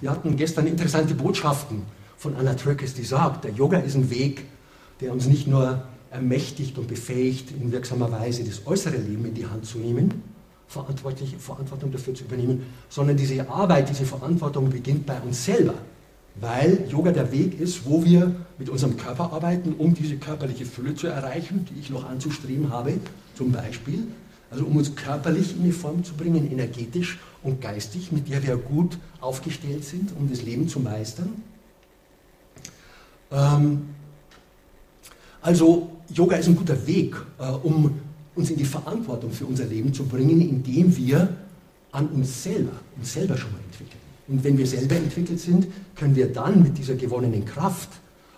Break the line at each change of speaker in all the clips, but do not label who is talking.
Wir hatten gestern interessante Botschaften von Anna Tröckes, die sagt, der Yoga ist ein Weg, der uns nicht nur ermächtigt und befähigt, in wirksamer Weise das äußere Leben in die Hand zu nehmen, verantwortliche Verantwortung dafür zu übernehmen, sondern diese Arbeit, diese Verantwortung beginnt bei uns selber, weil Yoga der Weg ist, wo wir mit unserem Körper arbeiten, um diese körperliche Fülle zu erreichen, die ich noch anzustreben habe, zum Beispiel, also um uns körperlich in die Form zu bringen, energetisch und geistig, mit der wir gut aufgestellt sind, um das Leben zu meistern. Ähm, also Yoga ist ein guter Weg, äh, um uns in die Verantwortung für unser Leben zu bringen, indem wir an uns selber, uns selber schon mal entwickeln. Und wenn wir selber entwickelt sind, können wir dann mit dieser gewonnenen Kraft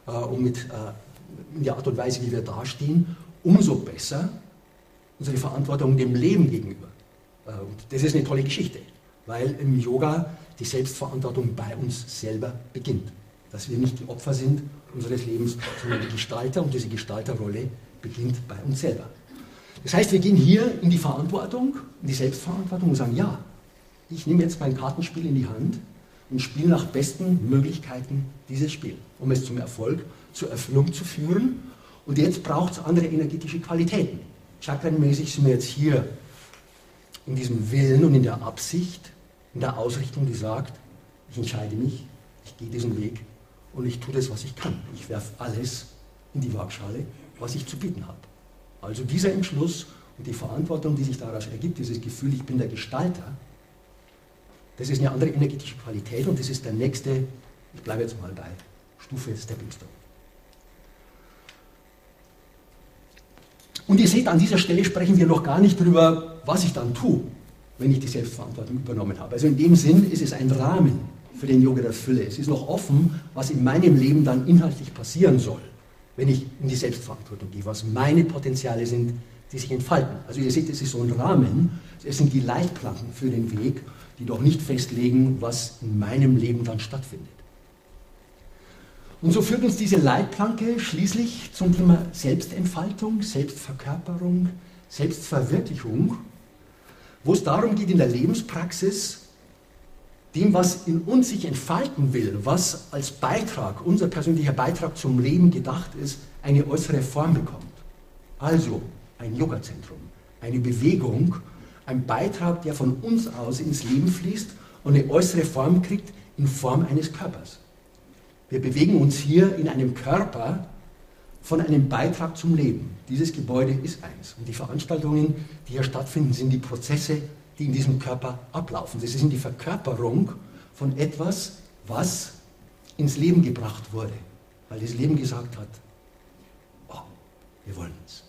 äh, und mit äh, der Art und Weise, wie wir dastehen, umso besser unsere Verantwortung dem Leben gegenüber. Äh, und das ist eine tolle Geschichte, weil im Yoga die Selbstverantwortung bei uns selber beginnt. Dass wir nicht die Opfer sind unseres Lebens, sondern die Gestalter und diese Gestalterrolle beginnt bei uns selber. Das heißt, wir gehen hier in die Verantwortung, in die Selbstverantwortung und sagen, ja, ich nehme jetzt mein Kartenspiel in die Hand und spiele nach besten Möglichkeiten dieses Spiel, um es zum Erfolg, zur Erfüllung zu führen. Und jetzt braucht es andere energetische Qualitäten. Chakrenmäßig sind wir jetzt hier in diesem Willen und in der Absicht, in der Ausrichtung, die sagt, ich entscheide mich, ich gehe diesen Weg und ich tue das, was ich kann. Ich werfe alles in die Waagschale, was ich zu bieten habe. Also dieser Entschluss und die Verantwortung, die sich daraus ergibt, dieses Gefühl, ich bin der Gestalter, das ist eine andere energetische Qualität und das ist der nächste, ich bleibe jetzt mal bei Stufe Stepping Stone. Und ihr seht, an dieser Stelle sprechen wir noch gar nicht darüber, was ich dann tue, wenn ich die Selbstverantwortung übernommen habe. Also in dem Sinn ist es ein Rahmen für den Yoga der Fülle. Es ist noch offen, was in meinem Leben dann inhaltlich passieren soll, wenn ich in die Selbstverantwortung gehe, was meine Potenziale sind, die sich entfalten. Also ihr seht, es ist so ein Rahmen, es sind die Leitplanken für den Weg, die doch nicht festlegen, was in meinem Leben dann stattfindet. Und so führt uns diese Leitplanke schließlich zum Thema Selbstentfaltung, Selbstverkörperung, Selbstverwirklichung, wo es darum geht, in der Lebenspraxis dem, was in uns sich entfalten will, was als Beitrag, unser persönlicher Beitrag zum Leben gedacht ist, eine äußere Form bekommt. Also ein Yoga-Zentrum, eine Bewegung, ein Beitrag, der von uns aus ins Leben fließt und eine äußere Form kriegt in Form eines Körpers. Wir bewegen uns hier in einem Körper von einem Beitrag zum Leben. Dieses Gebäude ist eins. Und die Veranstaltungen, die hier stattfinden, sind die Prozesse, die in diesem Körper ablaufen. Das ist die Verkörperung von etwas, was ins Leben gebracht wurde. Weil das Leben gesagt hat, oh, wir wollen es.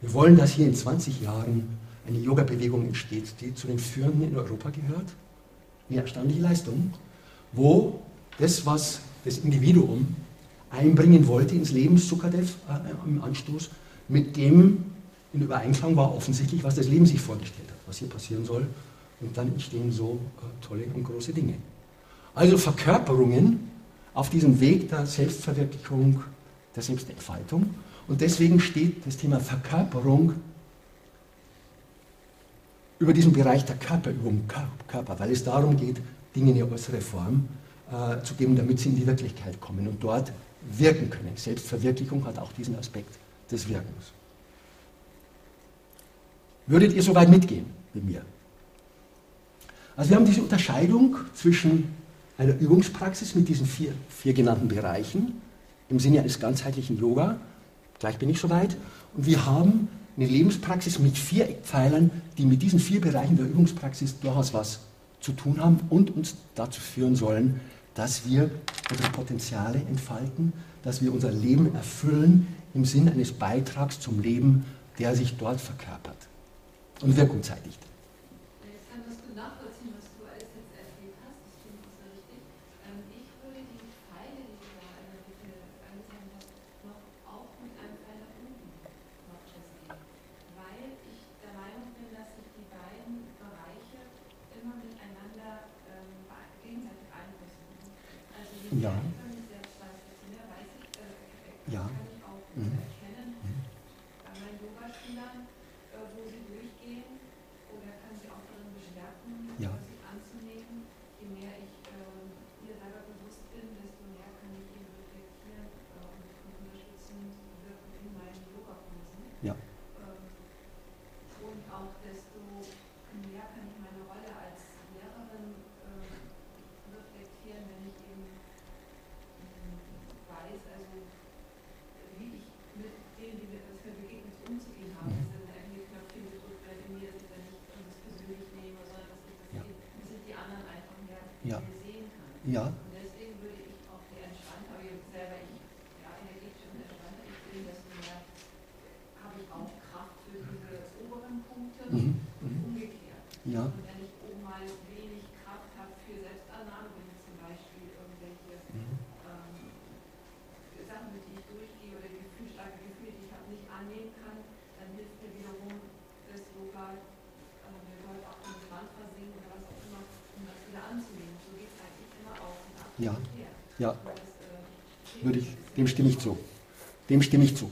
Wir wollen, dass hier in 20 Jahren eine Yoga-Bewegung entsteht, die zu den führenden in Europa gehört. Eine erstaunliche Leistung, wo das, was das Individuum einbringen wollte ins Leben, Sukadev äh, im Anstoß, mit dem in Übereinklang war offensichtlich, was das Leben sich vorgestellt hat, was hier passieren soll. Und dann entstehen so äh, tolle und große Dinge. Also Verkörperungen auf diesem Weg der Selbstverwirklichung, der Selbstentfaltung. Und deswegen steht das Thema Verkörperung über diesen Bereich der Körperübung, Körper, weil es darum geht, Dinge in ihre äußere Form äh, zu geben, damit sie in die Wirklichkeit kommen und dort wirken können. Selbstverwirklichung hat auch diesen Aspekt des Wirkens. Würdet ihr soweit mitgehen mit mir? Also wir haben diese Unterscheidung zwischen einer Übungspraxis mit diesen vier, vier genannten Bereichen im Sinne eines ganzheitlichen Yoga, gleich bin ich soweit, und wir haben eine Lebenspraxis mit vier Eckpfeilern, die mit diesen vier Bereichen der Übungspraxis durchaus was zu tun haben und uns dazu führen sollen, dass wir unsere Potenziale entfalten, dass wir unser Leben erfüllen im Sinn eines Beitrags zum Leben, der sich dort verkörpert und wirkung zeitigt. Ja. Ja. Mhm. Bei meinen Yogaschülern, wo sie durchgehen, oder kann sie auch darin bestärken, ja. sich anzunehmen, je mehr ich ihr Ja.
Und deswegen würde ich auch die Entspannung, aber ich selber, ich, ja, energetisch und entspannter ich bin, desto mehr habe ich auch Kraft für diese oberen Punkte.
Mhm.
Und
Mhm.
umgekehrt.
Ja.
Und wenn ich oben mal wenig Kraft habe für Selbstannahme, wenn ich zum Beispiel irgendwelche
Mhm.
ähm, Sachen, mit denen ich durchgehe oder Gefühl, starke Gefühle, die ich habe, nicht annehmen kann, dann hilft mir wiederum das Yoga, ähm, wir heute auch in die Mantra singen oder was auch immer, um das wieder anzunehmen. So geht es eigentlich immer auf und ab
Ja. Ja. Würde ich, dem stimme ich zu. Dem stimme ich zu.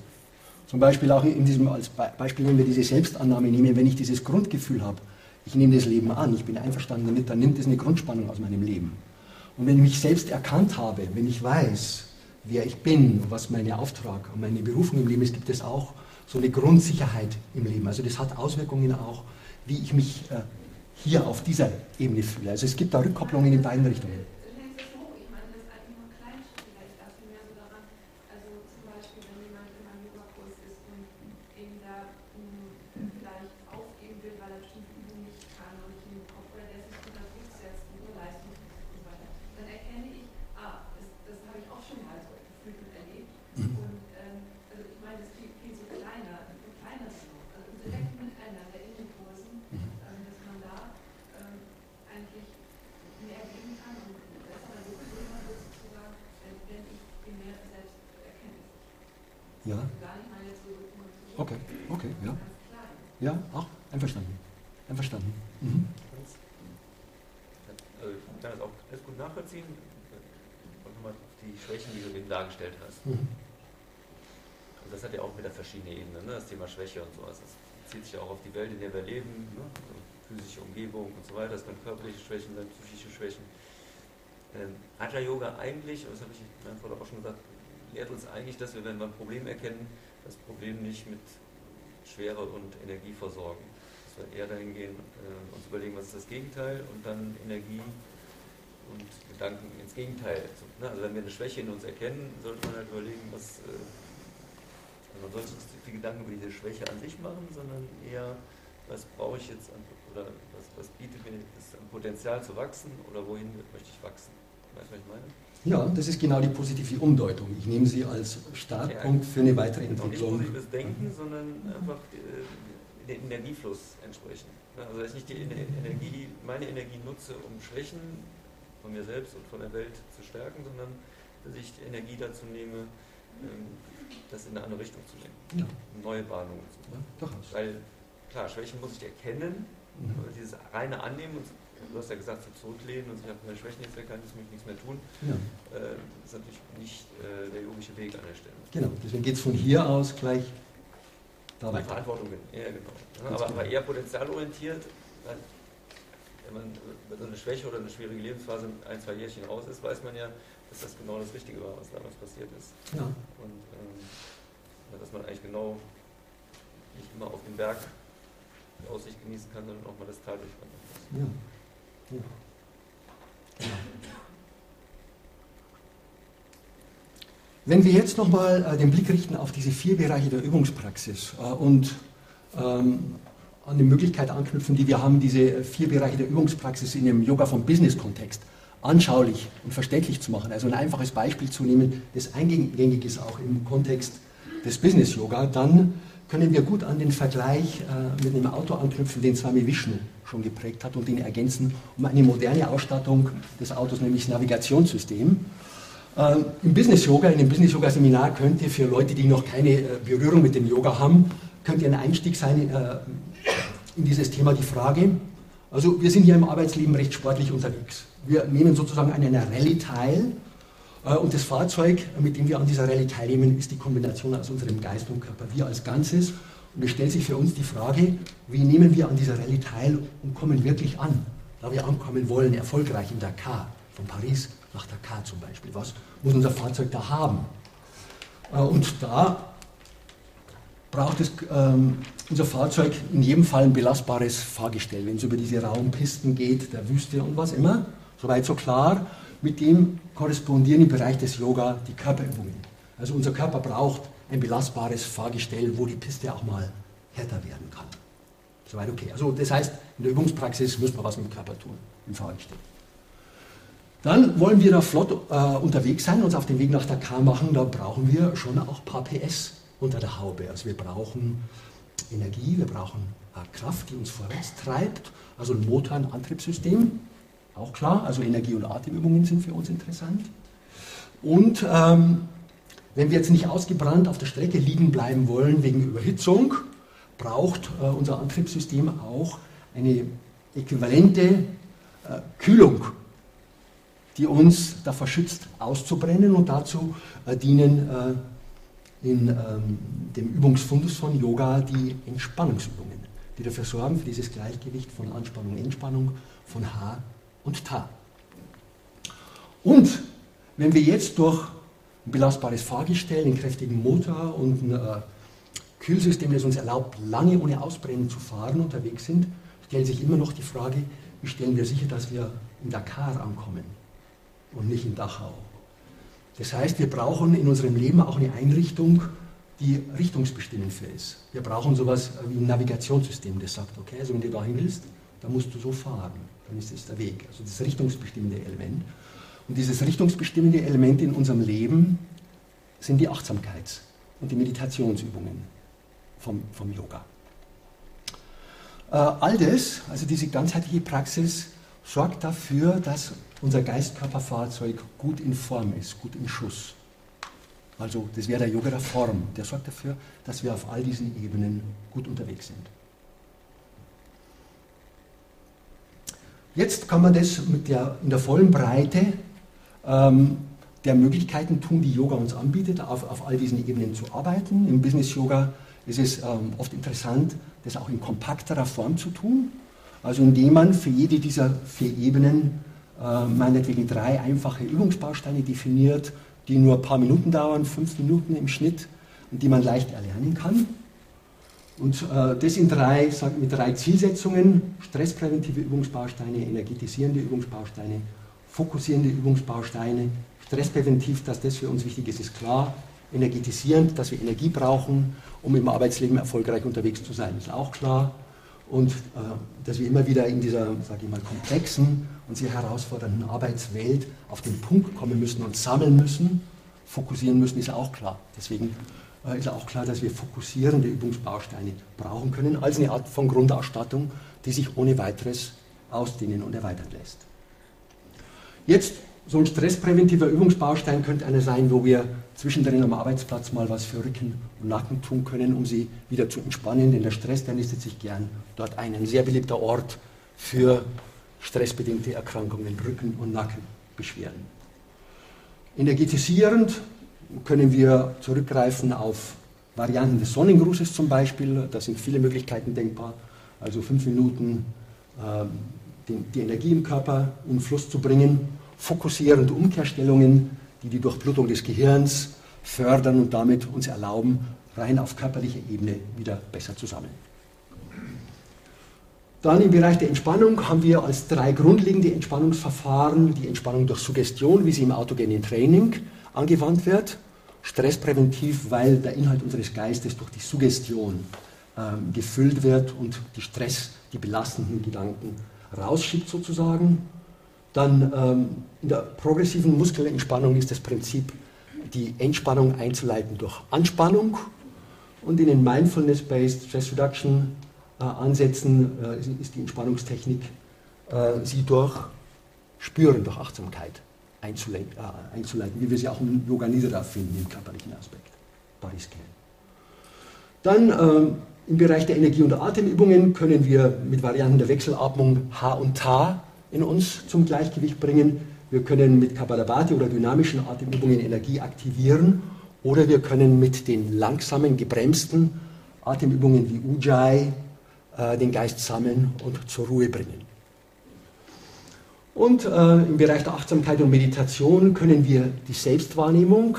Zum Beispiel auch in diesem, als Be- Beispiel, wenn wir diese Selbstannahme nehmen, wenn ich dieses Grundgefühl habe, ich nehme das Leben an, ich bin einverstanden damit, dann nimmt es eine Grundspannung aus meinem Leben. Und wenn ich mich selbst erkannt habe, wenn ich weiß, wer ich bin, was mein Auftrag und meine Berufung im Leben ist, gibt es auch so eine Grundsicherheit im Leben. Also das hat Auswirkungen auch, wie ich mich äh, hier auf dieser Ebene fühle. Also es gibt da Rückkopplungen in beiden Richtungen.
Längst das hoch. Ich meine, das ist eigentlich nur Kleinschritte. Ich dachte mehr so daran, also zum Beispiel, wenn jemand in einem Yogakurs ist und eben da mh, vielleicht aufgeben will, weil er bestimmte Übungen nicht kann und nicht hinbekommt, oder der sich unter Druck setzt und nur Leistung und so weiter, dann erkenne ich, ah, das, das habe ich auch schon mal so gefühlt und erlebt. Und ähm, also ich meine, das klingt viel so kleiner, viel kleiner so. Also im direkten Miteinander in den Kursen, ähm, dass man da ähm, eigentlich mehr geben kann und besser so größer wird sozusagen, wenn, wenn ich je mehr selbst erkenne.
Ja,
Also gar nicht mal jetzt so immer so
okay, okay, ja. Ja, auch einverstanden. Einverstanden. Mhm.
Also ich kann das auch alles gut nachvollziehen. Und nochmal auf die Schwächen, die du eben dargestellt hast.
Mhm.
Und das hat ja auch wieder verschiedene Ebenen, ne? das Thema Schwäche und sowas. Das bezieht sich ja auch auf die Welt, in der wir leben, ne? also physische Umgebung und so weiter. Das können körperliche Schwächen sein, psychische Schwächen. Ähm, Hatha Yoga eigentlich, und das habe ich in meinem Vortrag auch schon gesagt, lehrt uns eigentlich, dass wir, wenn wir ein Problem erkennen, das Problem nicht mit Schwere und Energie versorgen. Dass wir eher dahin gehen, äh, uns überlegen, was ist das Gegenteil und dann Energie und Gedanken ins Gegenteil. zu- ne? Also wenn wir eine Schwäche in uns erkennen, sollte man halt überlegen, was äh, also man sollte nicht so viel Gedanken über diese Schwäche an sich machen, sondern eher, was brauche ich jetzt an, oder was, was bietet mir das an Potenzial zu wachsen oder wohin möchte ich wachsen. Weißt du, was ich meine?
Ja, das ist genau die positive Umdeutung. Ich nehme sie als Startpunkt für eine weitere
Auch nicht
Entwicklung.
positives Denken, sondern einfach äh, den Energiefluss entsprechen. Ne? Also dass ich nicht die Ener- Energie, meine Energie nutze, um Schwächen von mir selbst und von der Welt zu stärken, sondern dass ich die Energie dazu nehme, ähm, das in eine andere Richtung zu lenken,
Ja,
neue Bahnungen zu
ja,
machen.
durchaus.
Weil, klar, Schwächen muss ich erkennen,
Mhm.
dieses reine Annehmen, und du hast ja gesagt, so zurücklehnen und ich habe meine Schwächen jetzt erkannt, jetzt muss ich nichts mehr tun,
Ja,
äh, ist natürlich nicht äh, der yogische Weg an der Stelle.
genau. Deswegen geht es von hier aus gleich da weiter.
Verantwortung, ja genau. Aber,
genau.
aber eher potenzialorientiert, weil wenn man über so eine Schwäche oder eine schwierige Lebensphase ein, zwei Jährchen raus ist, weiß man ja, dass das genau das Richtige war, was damals passiert ist.
Ja,
Und ähm, dass man eigentlich genau nicht immer auf dem Berg die Aussicht genießen kann, sondern auch mal das Tal durchwandern muss.
ja. Genau. Wenn wir jetzt nochmal äh, den Blick richten auf diese vier Bereiche der Übungspraxis äh, und ähm, an die Möglichkeit anknüpfen, die wir haben, diese vier Bereiche der Übungspraxis in dem Yoga vom Business-Kontext anschaulich und verständlich zu machen, also ein einfaches Beispiel zu nehmen, das eingängig ist auch im Kontext des Business-Yoga, dann können wir gut an den Vergleich äh, mit einem Auto anknüpfen, den Swami Vishnu schon geprägt hat und den ergänzen um eine moderne Ausstattung des Autos, nämlich Navigationssystem. Ähm, Im Business Yoga, in dem Business Yoga Seminar könnt ihr für Leute, die noch keine äh, Berührung mit dem Yoga haben, könnt ihr ein Einstieg sein äh, in dieses Thema die Frage. Also wir sind hier im Arbeitsleben recht sportlich unterwegs. Wir nehmen sozusagen an einer Rallye teil und das Fahrzeug, mit dem wir an dieser Rallye teilnehmen, ist die Kombination aus unserem Geist und Körper, wir als Ganzes. Und es stellt sich für uns die Frage, wie nehmen wir an dieser Rallye teil und kommen wirklich an, da wir ankommen wollen, erfolgreich in Dakar, von Paris nach Dakar zum Beispiel. Was muss unser Fahrzeug da haben? Äh, Und da braucht es ähm, unser Fahrzeug in jedem Fall ein belastbares Fahrgestell, wenn es über diese rauen Pisten geht, der Wüste und was immer. Soweit so klar. Mit dem korrespondieren im Bereich des Yoga die Körperübungen. Also unser Körper braucht ein belastbares Fahrgestell, wo die Piste auch mal härter werden kann. Soweit okay. Also das heißt, in der Übungspraxis muss man was mit dem Körper tun, im Fahrgestell. Dann wollen wir da flott äh, unterwegs sein, uns auf den Weg nach Dakar machen. Da brauchen wir schon auch ein paar PS unter der Haube. Also wir brauchen Energie, wir brauchen äh, Kraft, die uns vorwärts treibt. Also ein Motor, ein Antriebssystem, auch klar. Also Energie- und Atemübungen sind für uns interessant. Und ähm, wenn wir jetzt nicht ausgebrannt auf der Strecke liegen bleiben wollen wegen Überhitzung, braucht äh, unser Antriebssystem auch eine äquivalente äh, Kühlung, die uns davor schützt, auszubrennen und dazu äh, dienen äh, in ähm, dem Übungsfundus von Yoga die Entspannungsübungen, die dafür sorgen, für dieses Gleichgewicht von Anspannung, Entspannung, von H und Ta. Und wenn wir jetzt durch ein belastbares Fahrgestell, einen kräftigen Motor und ein äh, Kühlsystem, das uns erlaubt, lange ohne Ausbrennen zu fahren, unterwegs sind, stellt sich immer noch die Frage, wie stellen wir sicher, dass wir in Dakar ankommen und nicht in Dachau. Das heißt, wir brauchen in unserem Leben auch eine Einrichtung, die richtungsbestimmend für ist. Wir brauchen sowas wie ein Navigationssystem, das sagt, okay, also wenn du dahin willst, dann musst du so fahren, dann ist der Weg. Also das richtungsbestimmende Element. Und dieses richtungsbestimmende Element in unserem Leben sind die Achtsamkeits- und die Meditationsübungen vom, vom Yoga. Äh, all das, also diese ganzheitliche Praxis, sorgt dafür, dass unser Geistkörperfahrzeug gut in Form ist, gut in Schuss. Also das wäre der Yoga der Form. Der sorgt dafür, dass wir auf all diesen Ebenen gut unterwegs sind. Jetzt kann man das der, in der vollen Breite ähm, der Möglichkeiten tun, die Yoga uns anbietet, auf, auf all diesen Ebenen zu arbeiten. Im Business Yoga ist es ähm, oft interessant, das auch in kompakterer Form zu tun. Also indem man für jede dieser vier Ebenen äh, meinetwegen drei einfache Übungsbausteine definiert, die nur ein paar Minuten dauern, fünf Minuten im Schnitt, und die man leicht erlernen kann. Und äh, das in drei, mit drei Zielsetzungen, stresspräventive Übungsbausteine, energetisierende Übungsbausteine fokussierende Übungsbausteine. Stresspräventiv, dass das für uns wichtig ist, ist klar. Energetisierend, dass wir Energie brauchen, um im Arbeitsleben erfolgreich unterwegs zu sein, ist auch klar. Und äh, dass wir immer wieder in dieser, sage ich mal, komplexen und sehr herausfordernden Arbeitswelt auf den Punkt kommen müssen und sammeln müssen, fokussieren müssen, ist auch klar. Deswegen ist auch klar, dass wir fokussierende Übungsbausteine brauchen können, als eine Art von Grundausstattung, die sich ohne weiteres ausdehnen und erweitern lässt. Jetzt so ein stresspräventiver Übungsbaustein könnte einer sein, wo wir zwischendrin am Arbeitsplatz mal was für Rücken und Nacken tun können, um sie wieder zu entspannen, denn der Stress, der nistet sich gern dort ein. Ein sehr beliebter Ort für stressbedingte Erkrankungen, Rücken- und Nackenbeschwerden. Energetisierend können wir zurückgreifen auf Varianten des Sonnengrußes zum Beispiel. Da sind viele Möglichkeiten denkbar. Also fünf Minuten ähm, die Energie im Körper in Fluss zu bringen, fokussierende Umkehrstellungen, die die Durchblutung des Gehirns fördern und damit uns erlauben, rein auf körperlicher Ebene wieder besser zu sammeln. Dann im Bereich der Entspannung haben wir als drei grundlegende Entspannungsverfahren die Entspannung durch Suggestion, wie sie im autogenen Training angewandt wird. Stresspräventiv, weil der Inhalt unseres Geistes durch die Suggestion ähm, gefüllt wird und die Stress, die belastenden Gedanken rausschiebt sozusagen. Dann ähm, in der progressiven Muskelentspannung ist das Prinzip, die Entspannung einzuleiten durch Anspannung. Und in den Mindfulness-Based Stress Reduction äh, Ansätzen äh, ist die Entspannungstechnik, äh, sie durch Spüren, durch Achtsamkeit einzuleiten, äh, einzuleiten, wie wir sie auch im Yoga Nidra finden, im körperlichen Aspekt. Bodyscan. Dann ähm, im Bereich der Energie- und Atemübungen können wir mit Varianten der Wechselatmung H und Ta in uns zum Gleichgewicht bringen. Wir können mit Kapalabhati oder dynamischen Atemübungen Energie aktivieren oder wir können mit den langsamen, gebremsten Atemübungen wie Ujjayi äh, den Geist sammeln und zur Ruhe bringen. Und äh, im Bereich der Achtsamkeit und Meditation können wir die Selbstwahrnehmung,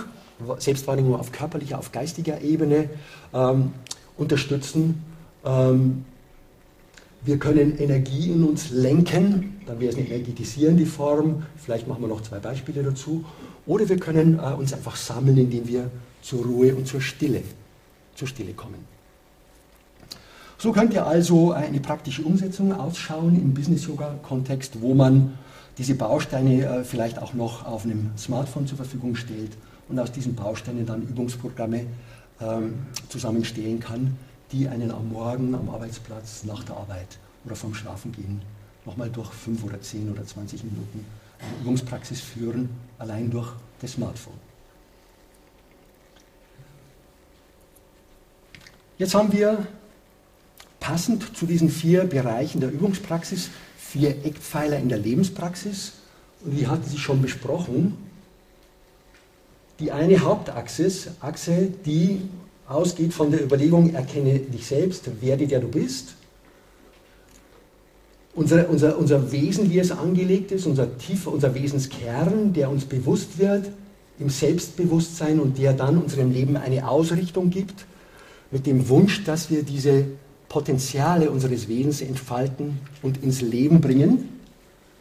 Selbstwahrnehmung auf körperlicher, auf geistiger Ebene ähm, unterstützen. Ähm, wir können Energie in uns lenken, dann wäre es eine energetisierende Form, vielleicht machen wir noch zwei Beispiele dazu. Oder wir können äh, uns einfach sammeln, indem wir zur Ruhe und zur Stille, zur Stille kommen. So könnte also eine praktische Umsetzung ausschauen im Business-Yoga-Kontext, wo man diese Bausteine äh, vielleicht auch noch auf einem Smartphone zur Verfügung stellt und aus diesen Bausteinen dann Übungsprogramme ähm, zusammenstellen kann, die einen am Morgen, am Arbeitsplatz, nach der Arbeit oder vom Schlafengehen nochmal durch fünf oder zehn oder 20 Minuten eine Übungspraxis führen, allein durch das Smartphone. Jetzt haben wir passend zu diesen vier Bereichen der Übungspraxis vier Eckpfeiler in der Lebenspraxis. Und die hatten Sie schon besprochen. Die eine Hauptachse, Achse, die ausgeht von der Überlegung, erkenne dich selbst, werde der du bist. Unser, unser, unser Wesen, wie es angelegt ist, unser tiefer, unser Wesenskern, der uns bewusst wird, im Selbstbewusstsein und der dann unserem Leben eine Ausrichtung gibt, mit dem Wunsch, dass wir diese Potenziale unseres Wesens entfalten und ins Leben bringen.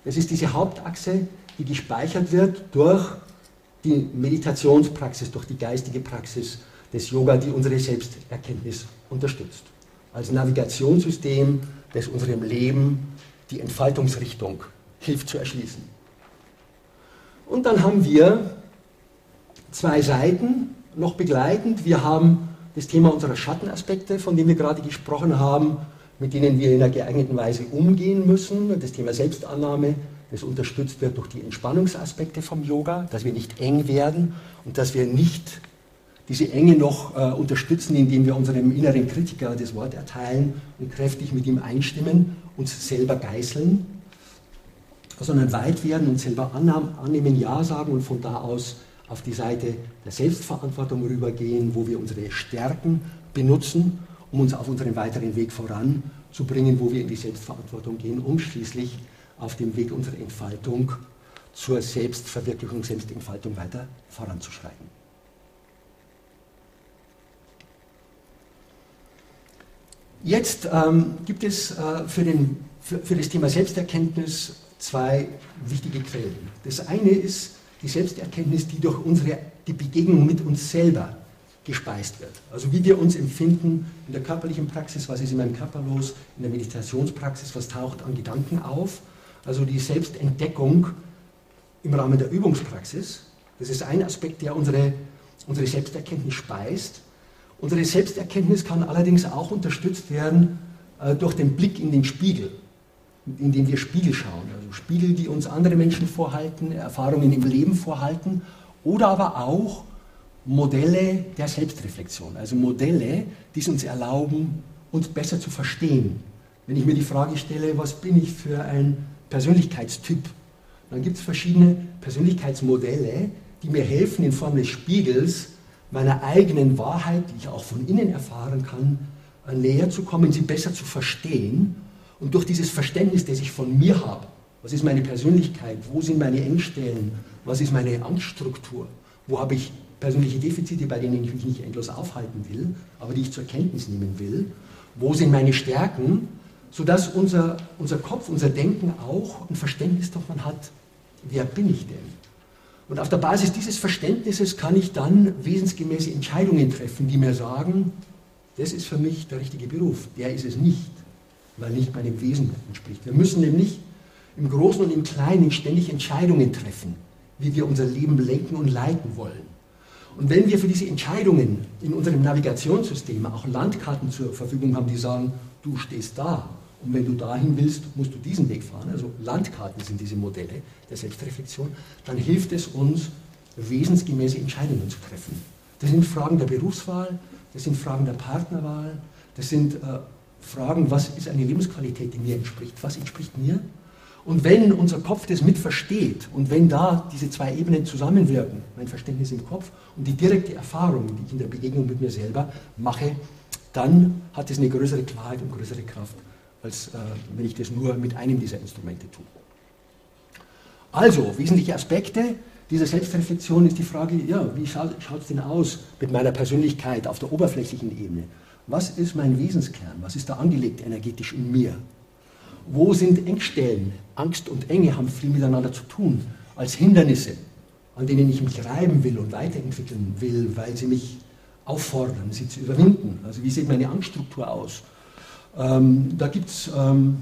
Das ist diese Hauptachse, die gespeichert wird durch die Meditationspraxis, durch die geistige Praxis des Yoga, die unsere Selbsterkenntnis unterstützt. Als Navigationssystem, das unserem Leben die Entfaltungsrichtung hilft zu erschließen. Und dann haben wir zwei Seiten noch begleitend. Wir haben das Thema unserer Schattenaspekte, von denen wir gerade gesprochen haben, mit denen wir in einer geeigneten Weise umgehen müssen. Das Thema Selbstannahme, das unterstützt wird durch die Entspannungsaspekte vom Yoga, dass wir nicht eng werden und dass wir nicht diese Enge noch äh, unterstützen, indem wir unserem inneren Kritiker das Wort erteilen und kräftig mit ihm einstimmen, uns selber geißeln, sondern weit werden und selber annehmen, Ja sagen und von da aus auf die Seite der Selbstverantwortung rübergehen, wo wir unsere Stärken benutzen, um uns auf unseren weiteren Weg voranzubringen, wo wir in die Selbstverantwortung gehen, um schließlich auf dem Weg unserer Entfaltung zur Selbstverwirklichung, Selbstentfaltung weiter voranzuschreiten. Jetzt ähm, gibt es äh, für, den, für, für das Thema Selbsterkenntnis zwei wichtige Quellen. Das eine ist die Selbsterkenntnis, die durch unsere, die Begegnung mit uns selber gespeist wird. Also wie wir uns empfinden in der körperlichen Praxis, was ist in meinem Körper los, in der Meditationspraxis, was taucht an Gedanken auf. Also die Selbstentdeckung im Rahmen der Übungspraxis, das ist ein Aspekt, der unsere, unsere Selbsterkenntnis speist. Unsere Selbsterkenntnis kann allerdings auch unterstützt werden äh, durch den Blick in den Spiegel in dem wir Spiegel schauen. Spiegel, die uns andere Menschen vorhalten, Erfahrungen im Leben vorhalten oder aber auch Modelle der Selbstreflexion. Also Modelle, die es uns erlauben, uns besser zu verstehen. Wenn ich mir die Frage stelle, was bin ich für ein Persönlichkeitstyp, dann gibt es verschiedene Persönlichkeitsmodelle, die mir helfen, in Form des Spiegels meiner eigenen Wahrheit, die ich auch von innen erfahren kann, näher zu kommen, sie besser zu verstehen und durch dieses Verständnis, das ich von mir habe, was ist meine Persönlichkeit, wo sind meine Engstellen, was ist meine Angststruktur, wo habe ich persönliche Defizite, bei denen ich mich nicht endlos aufhalten will, aber die ich zur Kenntnis nehmen will, wo sind meine Stärken, sodass unser, unser Kopf, unser Denken auch ein Verständnis davon hat, wer bin ich denn? Und auf der Basis dieses Verständnisses kann ich dann wesensgemäße Entscheidungen treffen, die mir sagen, das ist für mich der richtige Beruf, der ist es nicht weil nicht meinem Wesen entspricht. Wir müssen nämlich im Großen und im Kleinen ständig Entscheidungen treffen, wie wir unser Leben lenken und leiten wollen. Und wenn wir für diese Entscheidungen in unserem Navigationssystem auch Landkarten zur Verfügung haben, die sagen, du stehst da und wenn du dahin willst, musst du diesen Weg fahren, also Landkarten sind diese Modelle der Selbstreflexion, dann hilft es uns, wesensgemäße Entscheidungen zu treffen. Das sind Fragen der Berufswahl, das sind Fragen der Partnerwahl, das sind äh, fragen, was ist eine Lebensqualität, die mir entspricht, was entspricht mir. Und wenn unser Kopf das mit versteht und wenn da diese zwei Ebenen zusammenwirken, mein Verständnis im Kopf und die direkte Erfahrung, die ich in der Begegnung mit mir selber mache, dann hat es eine größere Klarheit und größere Kraft, als äh, wenn ich das nur mit einem dieser Instrumente tue. Also, wesentliche Aspekte dieser Selbstreflexion ist die Frage, ja, wie schaut es denn aus mit meiner Persönlichkeit auf der oberflächlichen Ebene? Was ist mein Wesenskern? Was ist da angelegt energetisch in mir? Wo sind Engstellen? Angst und Enge haben viel miteinander zu tun, als Hindernisse, an denen ich mich reiben will und weiterentwickeln will, weil sie mich auffordern, sie zu überwinden. Also wie sieht meine Angststruktur aus? Ähm, da gibt es ähm,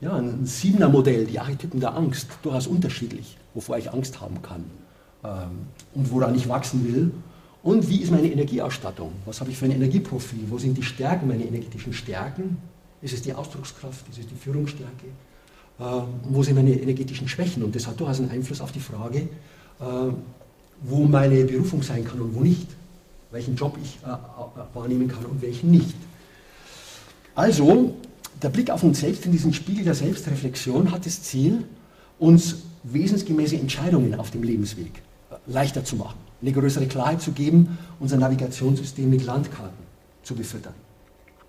ja, ein siebener Modell, die Archetypen der Angst, durchaus unterschiedlich, wovor ich Angst haben kann ähm, und woran ich wachsen will. Und wie ist meine Energieausstattung? Was habe ich für ein Energieprofil? Wo sind die Stärken, meine energetischen Stärken? Ist es die Ausdruckskraft? Ist es die Führungsstärke? Ähm, wo sind meine energetischen Schwächen? Und das hat durchaus einen Einfluss auf die Frage, äh, wo meine Berufung sein kann und wo nicht. Welchen Job ich äh, wahrnehmen kann und welchen nicht. Also, der Blick auf uns selbst in diesen Spiegel der Selbstreflexion hat das Ziel, uns wesensgemäße Entscheidungen auf dem Lebensweg äh, leichter zu machen, eine größere Klarheit zu geben, unser Navigationssystem mit Landkarten zu befüttern.